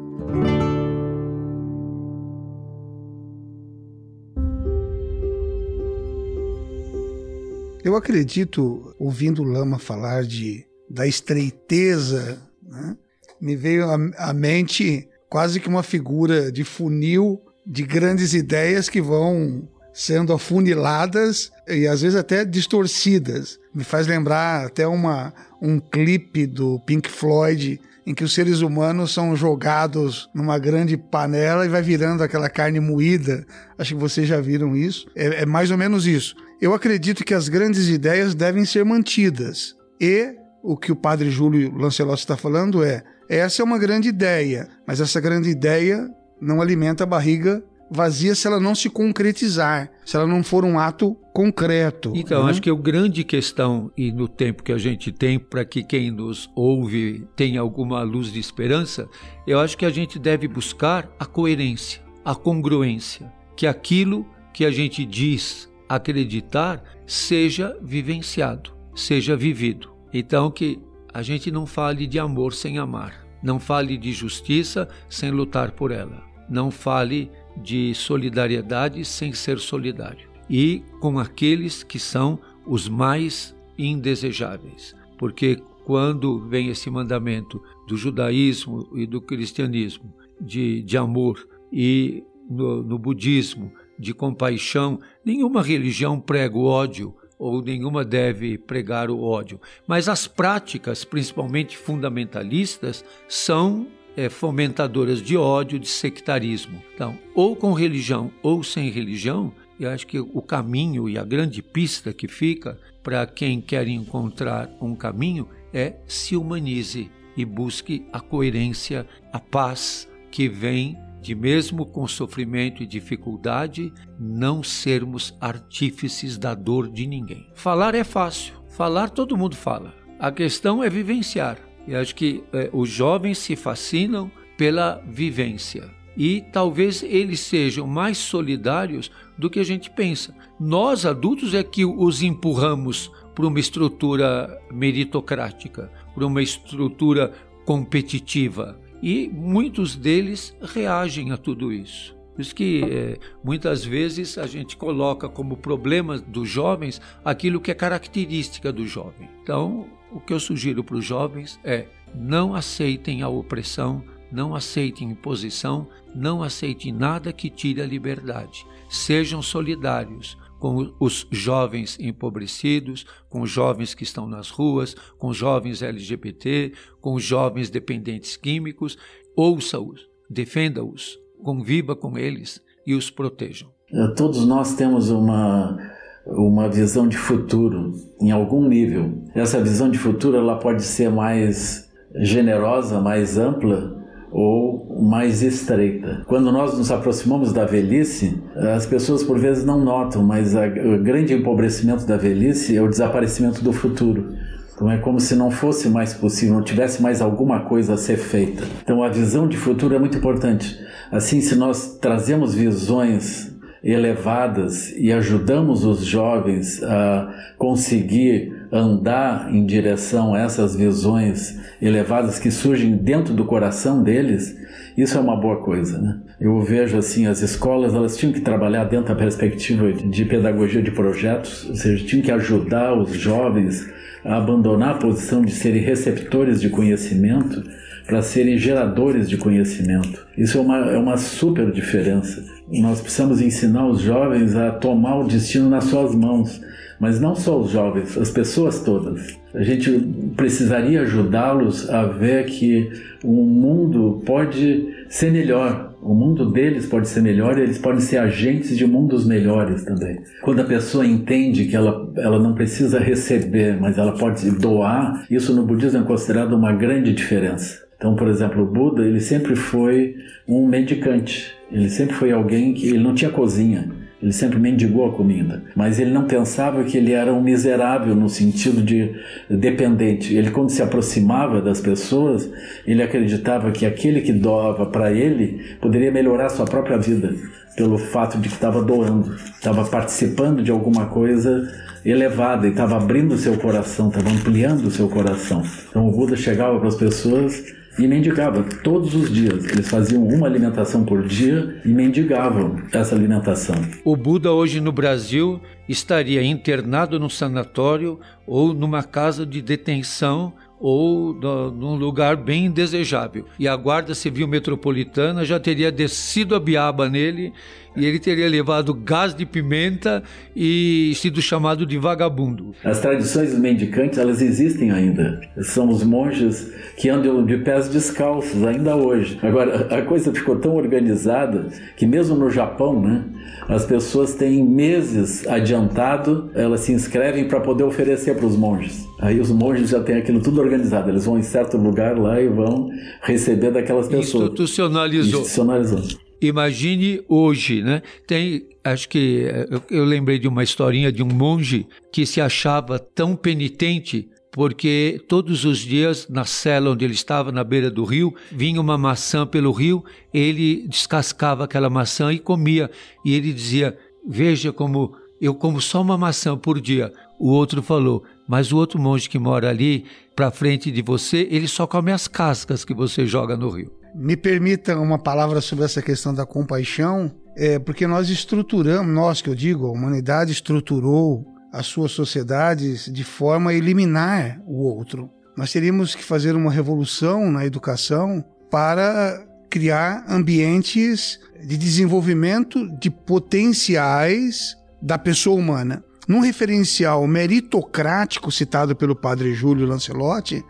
Eu acredito, ouvindo Lama falar de, da estreiteza né, me veio à mente quase que uma figura de funil de grandes ideias que vão sendo afuniladas e às vezes até distorcidas. Me faz lembrar até uma, um clipe do Pink Floyd em que os seres humanos são jogados numa grande panela e vai virando aquela carne moída. Acho que vocês já viram isso. É, é mais ou menos isso. Eu acredito que as grandes ideias devem ser mantidas. E o que o padre Júlio Lancelotti está falando é essa é uma grande ideia, mas essa grande ideia não alimenta a barriga vazia se ela não se concretizar, se ela não for um ato concreto. Então, né? acho que a grande questão, e no tempo que a gente tem, para que quem nos ouve tenha alguma luz de esperança, eu acho que a gente deve buscar a coerência, a congruência, que aquilo que a gente diz acreditar seja vivenciado, seja vivido. Então, que a gente não fale de amor sem amar, não fale de justiça sem lutar por ela, não fale de solidariedade sem ser solidário e com aqueles que são os mais indesejáveis. Porque quando vem esse mandamento do judaísmo e do cristianismo de, de amor e no, no budismo de compaixão, nenhuma religião prega o ódio ou nenhuma deve pregar o ódio, mas as práticas, principalmente fundamentalistas, são é, fomentadoras de ódio, de sectarismo. Então, ou com religião ou sem religião, eu acho que o caminho e a grande pista que fica para quem quer encontrar um caminho é se humanize e busque a coerência, a paz que vem de mesmo com sofrimento e dificuldade, não sermos artífices da dor de ninguém. Falar é fácil, falar todo mundo fala. A questão é vivenciar. E acho que é, os jovens se fascinam pela vivência. E talvez eles sejam mais solidários do que a gente pensa. Nós, adultos, é que os empurramos para uma estrutura meritocrática, para uma estrutura competitiva e muitos deles reagem a tudo isso. Por isso que é, muitas vezes a gente coloca como problema dos jovens aquilo que é característica do jovem. Então, o que eu sugiro para os jovens é não aceitem a opressão, não aceitem imposição, não aceitem nada que tire a liberdade. Sejam solidários, com os jovens empobrecidos, com os jovens que estão nas ruas, com os jovens LGBT, com os jovens dependentes químicos. Ouça-os, defenda-os, conviva com eles e os protejam. É, todos nós temos uma, uma visão de futuro em algum nível. Essa visão de futuro ela pode ser mais generosa, mais ampla ou mais estreita. Quando nós nos aproximamos da velhice, as pessoas por vezes não notam, mas a, o grande empobrecimento da velhice é o desaparecimento do futuro. Então é como se não fosse mais possível, não tivesse mais alguma coisa a ser feita. Então a visão de futuro é muito importante. Assim, se nós trazemos visões elevadas e ajudamos os jovens a conseguir andar em direção a essas visões elevadas que surgem dentro do coração deles, isso é uma boa coisa, né? Eu vejo assim, as escolas elas tinham que trabalhar dentro da perspectiva de pedagogia de projetos, ou seja, tinham que ajudar os jovens a abandonar a posição de serem receptores de conhecimento para serem geradores de conhecimento. Isso é uma, é uma super diferença. Nós precisamos ensinar os jovens a tomar o destino nas suas mãos, mas não só os jovens, as pessoas todas. A gente precisaria ajudá-los a ver que o mundo pode ser melhor, o mundo deles pode ser melhor e eles podem ser agentes de mundos melhores também. Quando a pessoa entende que ela, ela não precisa receber, mas ela pode doar, isso no budismo é considerado uma grande diferença. Então, por exemplo, o Buda, ele sempre foi um mendicante. Ele sempre foi alguém que ele não tinha cozinha. Ele sempre mendigou a comida, mas ele não pensava que ele era um miserável no sentido de dependente. Ele, quando se aproximava das pessoas, ele acreditava que aquele que doava para ele poderia melhorar sua própria vida, pelo fato de que estava doando, estava participando de alguma coisa elevada e estava abrindo seu coração, estava ampliando o seu coração. Então o Buda chegava para as pessoas e mendigava todos os dias. Eles faziam uma alimentação por dia e mendigavam essa alimentação. O Buda hoje no Brasil estaria internado num sanatório ou numa casa de detenção ou num lugar bem indesejável. E a Guarda Civil Metropolitana já teria descido a biaba nele e ele teria levado gás de pimenta e sido chamado de vagabundo. As tradições mendicantes, elas existem ainda. São os monges que andam de pés descalços ainda hoje. Agora, a coisa ficou tão organizada que mesmo no Japão, né, as pessoas têm meses adiantado, elas se inscrevem para poder oferecer para os monges. Aí os monges já têm aquilo tudo organizado, eles vão em certo lugar lá e vão receber daquelas pessoas. Institucionalizou. Institucionalizou. Imagine hoje, né? Tem, acho que eu, eu lembrei de uma historinha de um monge que se achava tão penitente porque todos os dias na cela onde ele estava, na beira do rio, vinha uma maçã pelo rio, ele descascava aquela maçã e comia. E ele dizia: Veja como eu como só uma maçã por dia. O outro falou: Mas o outro monge que mora ali, para frente de você, ele só come as cascas que você joga no rio. Me permita uma palavra sobre essa questão da compaixão, é, porque nós estruturamos, nós que eu digo, a humanidade estruturou as suas sociedades de forma a eliminar o outro. Nós teríamos que fazer uma revolução na educação para criar ambientes de desenvolvimento de potenciais da pessoa humana. Num referencial meritocrático citado pelo padre Júlio Lancelotti,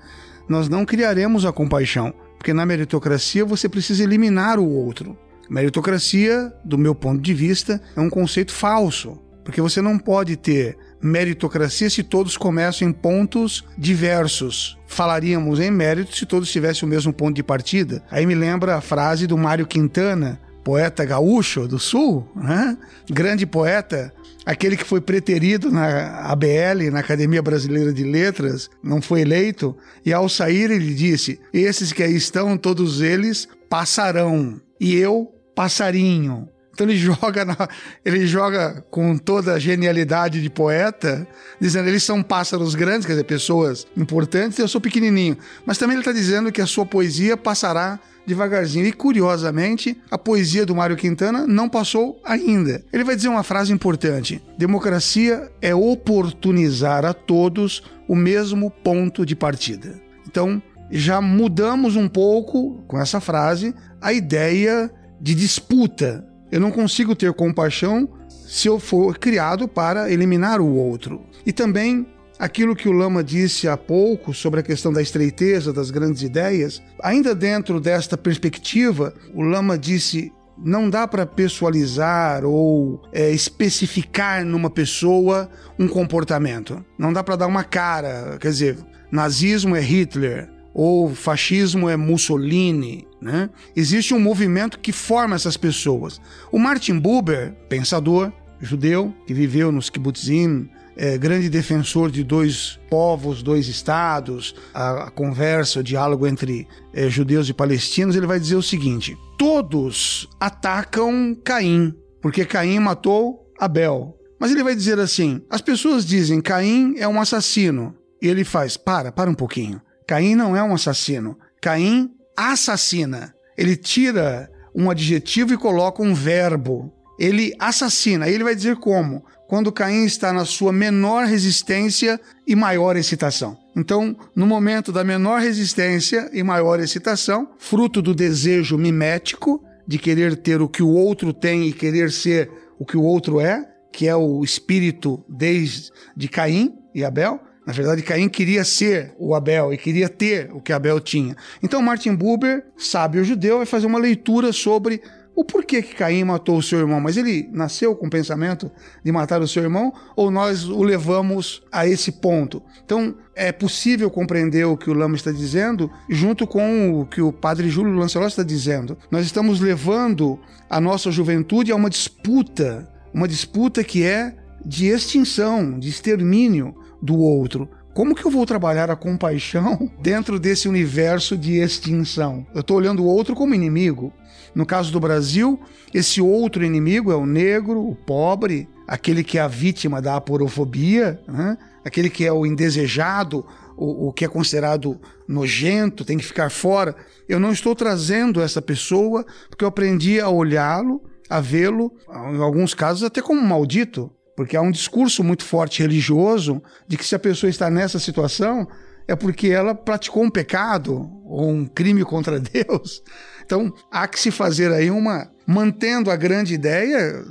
nós não criaremos a compaixão, porque na meritocracia você precisa eliminar o outro. Meritocracia, do meu ponto de vista, é um conceito falso, porque você não pode ter meritocracia se todos começam em pontos diversos. Falaríamos em mérito se todos tivessem o mesmo ponto de partida. Aí me lembra a frase do Mário Quintana, poeta gaúcho do Sul, né? grande poeta, aquele que foi preterido na ABL, na Academia Brasileira de Letras, não foi eleito, e ao sair ele disse: Esses que aí estão, todos eles passarão, e eu passarinho. Então ele joga, na, ele joga com toda a genialidade de poeta, dizendo eles são pássaros grandes, quer dizer, pessoas importantes, eu sou pequenininho. Mas também ele está dizendo que a sua poesia passará devagarzinho. E curiosamente, a poesia do Mário Quintana não passou ainda. Ele vai dizer uma frase importante: democracia é oportunizar a todos o mesmo ponto de partida. Então, já mudamos um pouco com essa frase a ideia de disputa. Eu não consigo ter compaixão se eu for criado para eliminar o outro. E também aquilo que o Lama disse há pouco sobre a questão da estreiteza das grandes ideias, ainda dentro desta perspectiva, o Lama disse: não dá para pessoalizar ou é, especificar numa pessoa um comportamento. Não dá para dar uma cara. Quer dizer, nazismo é Hitler ou fascismo é Mussolini. Né? Existe um movimento que forma essas pessoas. O Martin Buber, pensador judeu, que viveu nos kibbutzim, é, grande defensor de dois povos, dois estados, a, a conversa, o diálogo entre é, judeus e palestinos, ele vai dizer o seguinte: todos atacam Caim, porque Caim matou Abel. Mas ele vai dizer assim: as pessoas dizem Caim é um assassino. E ele faz: para, para um pouquinho. Caim não é um assassino. Caim assassina. Ele tira um adjetivo e coloca um verbo. Ele assassina. Aí ele vai dizer como? quando Caim está na sua menor resistência e maior excitação. Então, no momento da menor resistência e maior excitação, fruto do desejo mimético de querer ter o que o outro tem e querer ser o que o outro é, que é o espírito desde de Caim e Abel. Na verdade, Caim queria ser o Abel e queria ter o que Abel tinha. Então, Martin Buber, sábio judeu, vai fazer uma leitura sobre o porquê que Caim matou o seu irmão, mas ele nasceu com o pensamento de matar o seu irmão ou nós o levamos a esse ponto? Então, é possível compreender o que o Lama está dizendo junto com o que o padre Júlio Lancelot está dizendo. Nós estamos levando a nossa juventude a uma disputa, uma disputa que é de extinção, de extermínio do outro. Como que eu vou trabalhar a compaixão dentro desse universo de extinção? Eu estou olhando o outro como inimigo. No caso do Brasil, esse outro inimigo é o negro, o pobre, aquele que é a vítima da aporofobia, né? aquele que é o indesejado, o, o, que é considerado nojento, tem que ficar fora. Eu não estou trazendo essa pessoa porque eu aprendi a olhá-lo, a vê-lo, em alguns casos até como maldito, porque há um discurso muito forte religioso de que se a pessoa está nessa situação é porque ela praticou um pecado ou um crime contra Deus. Então, há que se fazer aí uma. Mantendo a grande ideia,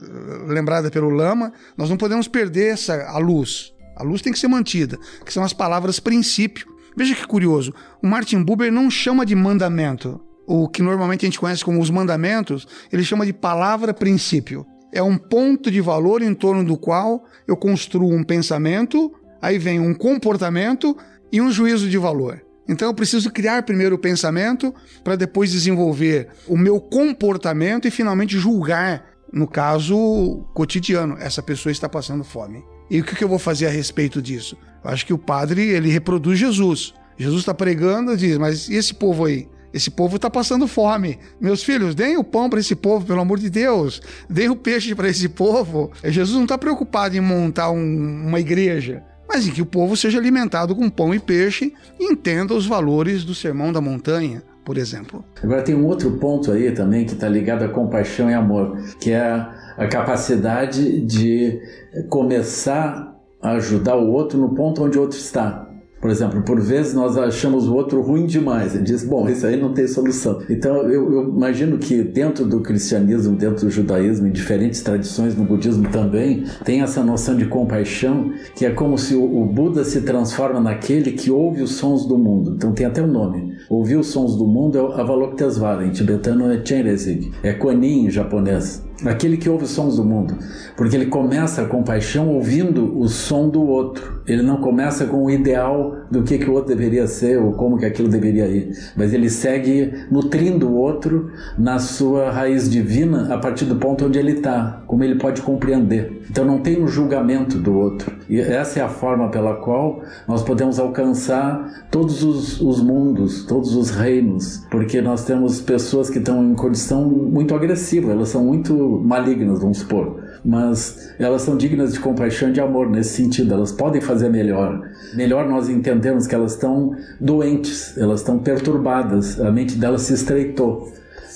lembrada pelo Lama, nós não podemos perder essa, a luz. A luz tem que ser mantida, que são as palavras princípio. Veja que curioso, o Martin Buber não chama de mandamento. O que normalmente a gente conhece como os mandamentos, ele chama de palavra princípio. É um ponto de valor em torno do qual eu construo um pensamento, aí vem um comportamento e um juízo de valor. Então eu preciso criar primeiro o pensamento para depois desenvolver o meu comportamento e finalmente julgar, no caso cotidiano, essa pessoa está passando fome. E o que eu vou fazer a respeito disso? Eu acho que o padre ele reproduz Jesus. Jesus está pregando e diz: Mas e esse povo aí? Esse povo está passando fome. Meus filhos, deem o pão para esse povo, pelo amor de Deus. Deem o peixe para esse povo. Jesus não está preocupado em montar um, uma igreja mas em que o povo seja alimentado com pão e peixe e entenda os valores do sermão da montanha, por exemplo. Agora tem um outro ponto aí também que está ligado a compaixão e amor, que é a capacidade de começar a ajudar o outro no ponto onde o outro está. Por exemplo, por vezes nós achamos o outro ruim demais. Ele diz, bom, isso aí não tem solução. Então eu, eu, imagino que dentro do cristianismo, dentro do judaísmo, em diferentes tradições, no budismo também, tem essa noção de compaixão, que é como se o, o Buda se transforma naquele que ouve os sons do mundo. Então tem até o um nome. Ouvir os sons do mundo é Avalokitesvara, em tibetano é Chenrezig, é Kuan em japonês aquele que ouve os sons do mundo, porque ele começa a compaixão ouvindo o som do outro. Ele não começa com o ideal do que, que o outro deveria ser ou como que aquilo deveria ir, mas ele segue nutrindo o outro na sua raiz divina a partir do ponto onde ele está, como ele pode compreender. Então não tem um julgamento do outro. E essa é a forma pela qual nós podemos alcançar todos os, os mundos, todos os reinos, porque nós temos pessoas que estão em condição muito agressiva, elas são muito malignas, vamos supor, mas elas são dignas de compaixão e de amor nesse sentido, elas podem fazer melhor. Melhor nós entendemos que elas estão doentes, elas estão perturbadas, a mente delas se estreitou.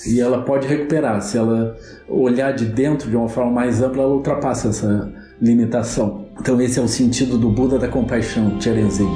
E ela pode recuperar, se ela olhar de dentro de uma forma mais ampla, ela ultrapassa essa limitação. Então esse é o sentido do Buda da compaixão, Tcherenzin.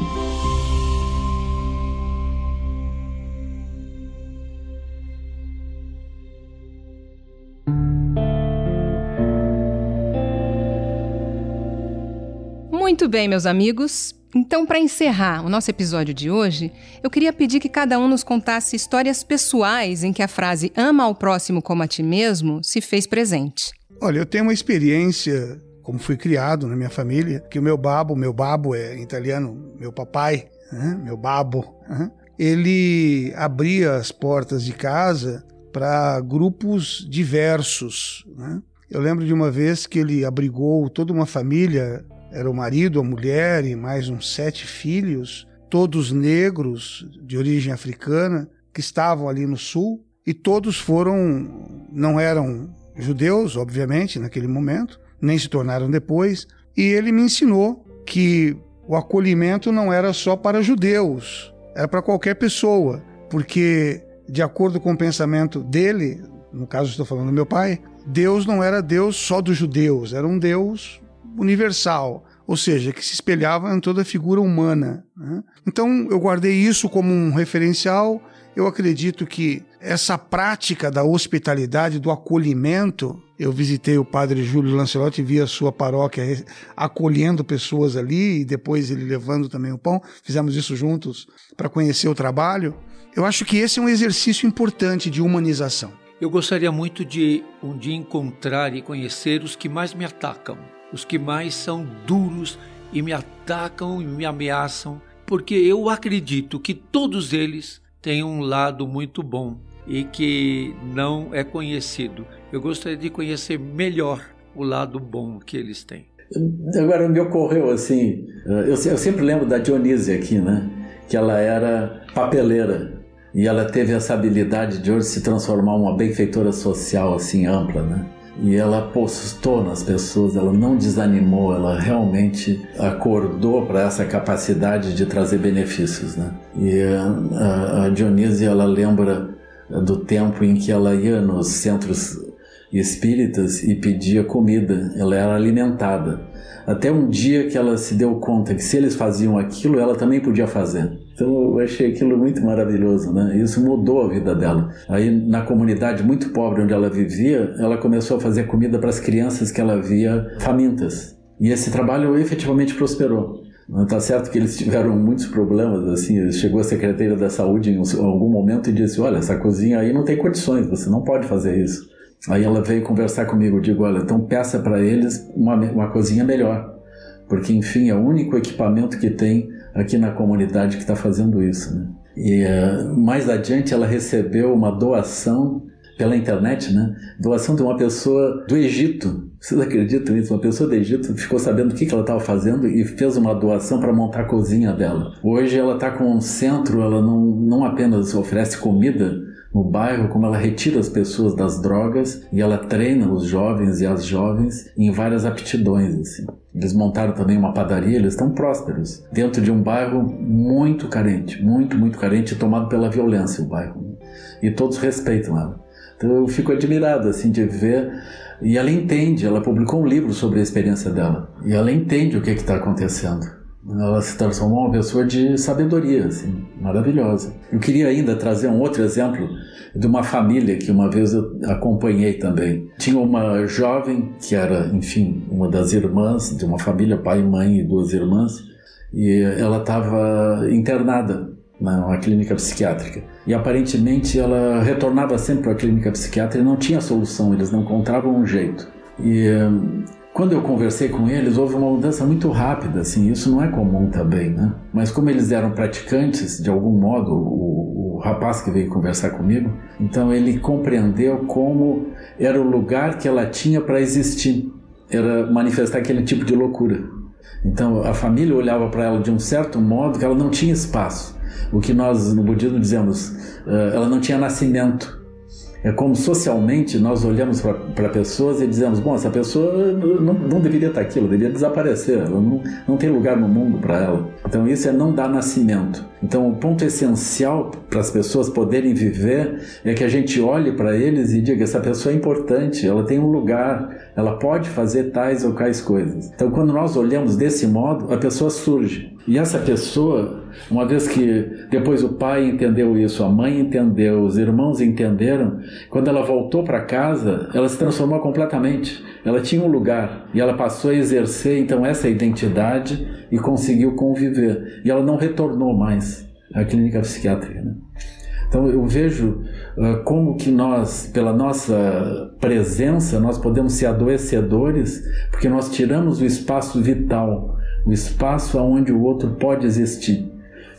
Bem, meus amigos. Então, para encerrar o nosso episódio de hoje, eu queria pedir que cada um nos contasse histórias pessoais em que a frase ama ao próximo como a ti mesmo se fez presente. Olha, eu tenho uma experiência, como fui criado na minha família, que o meu babo, meu babo é italiano, meu papai, né? meu babo, né? ele abria as portas de casa para grupos diversos. Né? Eu lembro de uma vez que ele abrigou toda uma família, era o marido, a mulher e mais uns sete filhos, todos negros de origem africana, que estavam ali no sul, e todos foram, não eram judeus, obviamente, naquele momento, nem se tornaram depois, e ele me ensinou que o acolhimento não era só para judeus, era para qualquer pessoa, porque, de acordo com o pensamento dele, no caso estou falando do meu pai, Deus não era Deus só dos judeus, era um Deus universal, ou seja, que se espelhava em toda a figura humana. Né? Então eu guardei isso como um referencial. Eu acredito que essa prática da hospitalidade, do acolhimento, eu visitei o padre Júlio Lancelotti e vi a sua paróquia acolhendo pessoas ali e depois ele levando também o pão. Fizemos isso juntos para conhecer o trabalho. Eu acho que esse é um exercício importante de humanização. Eu gostaria muito de um dia encontrar e conhecer os que mais me atacam, os que mais são duros e me atacam e me ameaçam, porque eu acredito que todos eles têm um lado muito bom e que não é conhecido. Eu gostaria de conhecer melhor o lado bom que eles têm. Agora me ocorreu assim, eu, eu sempre lembro da Dionise aqui, né? Que ela era papeleira e ela teve essa habilidade de hoje se transformar uma benfeitora social assim ampla, né? E ela postou nas pessoas, ela não desanimou, ela realmente acordou para essa capacidade de trazer benefícios, né? E a, a Dionísia, ela lembra do tempo em que ela ia nos centros espíritas e pedia comida, ela era alimentada. Até um dia que ela se deu conta que se eles faziam aquilo, ela também podia fazer. Então eu achei aquilo muito maravilhoso, né? Isso mudou a vida dela. Aí na comunidade muito pobre onde ela vivia, ela começou a fazer comida para as crianças que ela via famintas. E esse trabalho efetivamente prosperou. Tá certo que eles tiveram muitos problemas, assim, chegou a secretária da saúde em algum momento e disse, olha, essa cozinha aí não tem condições, você não pode fazer isso. Aí ela veio conversar comigo, digo, olha, então peça para eles uma, uma cozinha melhor, porque enfim, é o único equipamento que tem aqui na comunidade que está fazendo isso, né? E uh, mais adiante ela recebeu uma doação pela internet, né? Doação de uma pessoa do Egito. Vocês acreditam nisso? Uma pessoa do Egito ficou sabendo o que ela estava fazendo e fez uma doação para montar a cozinha dela. Hoje ela está com um centro, ela não, não apenas oferece comida, no bairro, como ela retira as pessoas das drogas e ela treina os jovens e as jovens em várias aptidões. Assim. Eles montaram também uma padaria, eles estão prósperos, dentro de um bairro muito carente, muito, muito carente, tomado pela violência o bairro. E todos respeitam ela. Então eu fico admirado assim de ver e ela entende, ela publicou um livro sobre a experiência dela e ela entende o que está acontecendo. Ela se transformou uma pessoa de sabedoria, assim, maravilhosa. Eu queria ainda trazer um outro exemplo de uma família que uma vez eu acompanhei também. Tinha uma jovem que era, enfim, uma das irmãs de uma família, pai, mãe e duas irmãs, e ela estava internada numa clínica psiquiátrica. E aparentemente ela retornava sempre para a clínica psiquiátrica e não tinha solução, eles não encontravam um jeito. E quando eu conversei com eles, houve uma mudança muito rápida, assim, isso não é comum também, né? Mas como eles eram praticantes, de algum modo, o, o rapaz que veio conversar comigo, então ele compreendeu como era o lugar que ela tinha para existir, era manifestar aquele tipo de loucura. Então a família olhava para ela de um certo modo que ela não tinha espaço. O que nós no budismo dizemos, ela não tinha nascimento. É como socialmente nós olhamos para pessoas e dizemos: bom, essa pessoa não, não deveria estar aqui, ela deveria desaparecer, ela não, não tem lugar no mundo para ela. Então, isso é não dar nascimento. Então, o ponto essencial para as pessoas poderem viver é que a gente olhe para eles e diga: essa pessoa é importante, ela tem um lugar, ela pode fazer tais ou quais coisas. Então, quando nós olhamos desse modo, a pessoa surge. E essa pessoa Uma vez que depois o pai entendeu isso, a mãe entendeu, os irmãos entenderam, quando ela voltou para casa, ela se transformou completamente. Ela tinha um lugar e ela passou a exercer então essa identidade e conseguiu conviver. E ela não retornou mais à clínica psiquiátrica. Né? Então eu vejo uh, como que nós, pela nossa presença, nós podemos ser adoecedores, porque nós tiramos o espaço vital, o espaço onde o outro pode existir.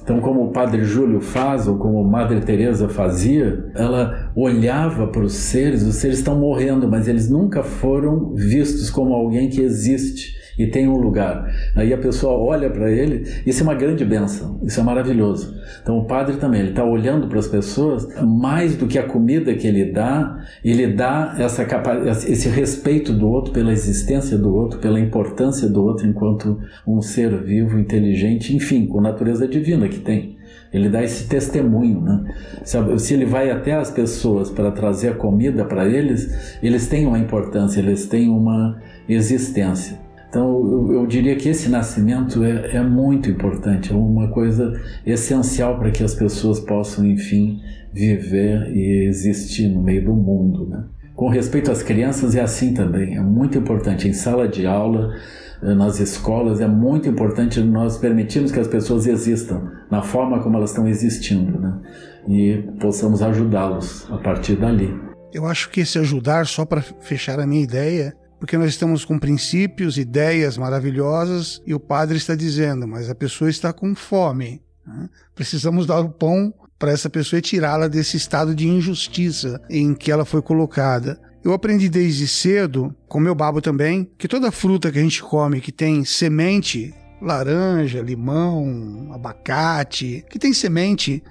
Então, como o Padre Júlio faz, ou como Madre Teresa fazia, ela olhava para os seres, os seres estão morrendo, mas eles nunca foram vistos como alguém que existe e tem um lugar. Aí a pessoa olha para ele, isso é uma grande benção, isso é maravilhoso. Então o padre também, ele está olhando para as pessoas, mais do que a comida que ele dá, ele dá essa esse respeito do outro pela existência do outro, pela importância do outro enquanto um ser vivo, inteligente, enfim, com natureza divina que tem. Ele dá esse testemunho, né? Se ele vai até as pessoas para trazer a comida para eles, eles têm uma importância, eles têm uma existência. Então, eu, eu, diria que esse nascimento é, é, muito importante, é uma coisa essencial para que as pessoas possam, enfim, viver e existir no meio do mundo. Né? Com respeito às crianças, é assim também, é muito importante. Em sala de aula, eh, nas escolas, é muito importante nós permitirmos que as pessoas existam na forma como elas estão existindo, né? E possamos ajudá-los a partir dali. Eu acho que esse ajudar, só para fechar a minha ideia, porque nós estamos com princípios, ideias maravilhosas e o padre está dizendo, mas a pessoa está com fome. Né? Precisamos dar o pão para essa pessoa e tirá-la desse estado de injustiça em que ela foi colocada. Eu aprendi desde cedo, com meu babo também, que toda fruta que a gente come que tem semente, laranja, limão, abacate, que tem semente,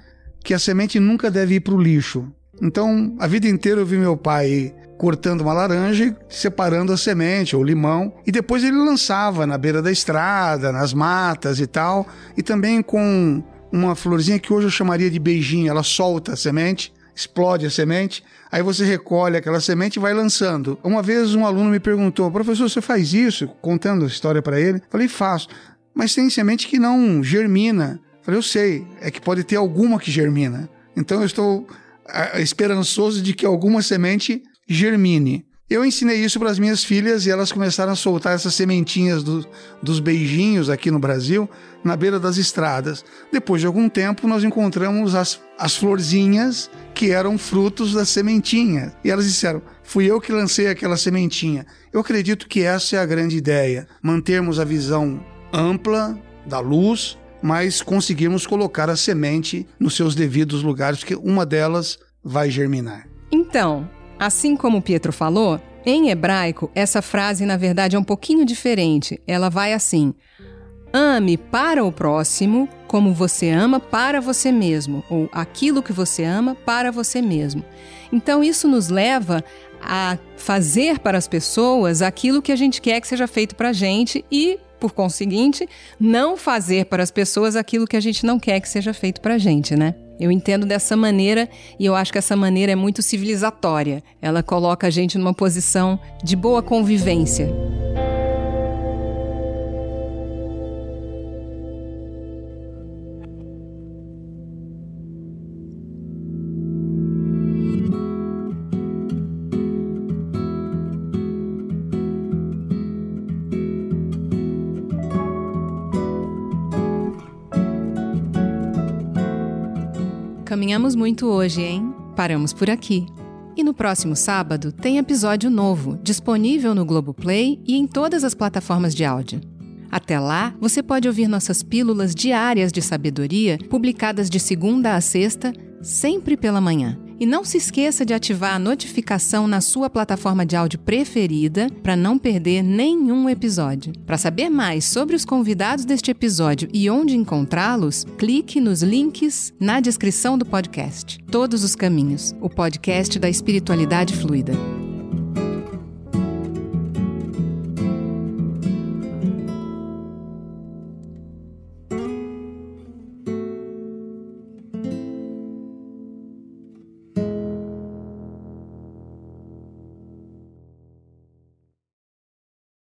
que a semente nunca deve ir para o lixo. Então, a vida inteira eu vi meu pai cortando uma laranja e separando a semente ou limão. E depois ele lançava na beira da estrada, nas matas e tal. E também com uma florzinha que hoje eu chamaria de beijinho. Ela solta a semente, explode a semente. Aí você recolhe aquela semente e vai lançando. Uma vez um aluno me perguntou: professor, você faz isso? Contando a história para ele. Falei: faço. Mas tem semente que não germina. Falei: eu sei. É que pode ter alguma que germina. Então eu estou ah, esperançoso de que alguma semente germine. Eu ensinei isso para as minhas filhas e elas começaram a soltar essas sementinhas do, dos beijinhos aqui no Brasil, na beira das estradas. Depois de algum tempo, nós encontramos as, as florzinhas que eram frutos da sementinha. E elas disseram: Fui eu que lancei aquela sementinha. Eu acredito que essa é a grande ideia: mantermos a visão ampla da luz, mas conseguirmos colocar a semente nos seus devidos lugares, porque uma delas vai germinar. Então, Assim como Pietro falou, em hebraico, essa frase na verdade é um pouquinho diferente. Ela vai assim: Ame para o próximo como você ama para você mesmo, ou aquilo que você ama para você mesmo. Então, isso nos leva a fazer para as pessoas aquilo que a gente quer que seja feito para a gente e, por conseguinte, não fazer para as pessoas aquilo que a gente não quer que seja feito para a gente, né? Eu entendo dessa maneira e eu acho que essa maneira é muito civilizatória. Ela coloca a gente numa posição de boa convivência. Caminhamos muito hoje, hein? Paramos por aqui. E no próximo sábado tem episódio novo, disponível no Globoplay e em todas as plataformas de áudio. Até lá, você pode ouvir nossas pílulas diárias de sabedoria, publicadas de segunda a sexta, sempre pela manhã. E não se esqueça de ativar a notificação na sua plataforma de áudio preferida para não perder nenhum episódio. Para saber mais sobre os convidados deste episódio e onde encontrá-los, clique nos links na descrição do podcast. Todos os Caminhos, o podcast da espiritualidade fluida.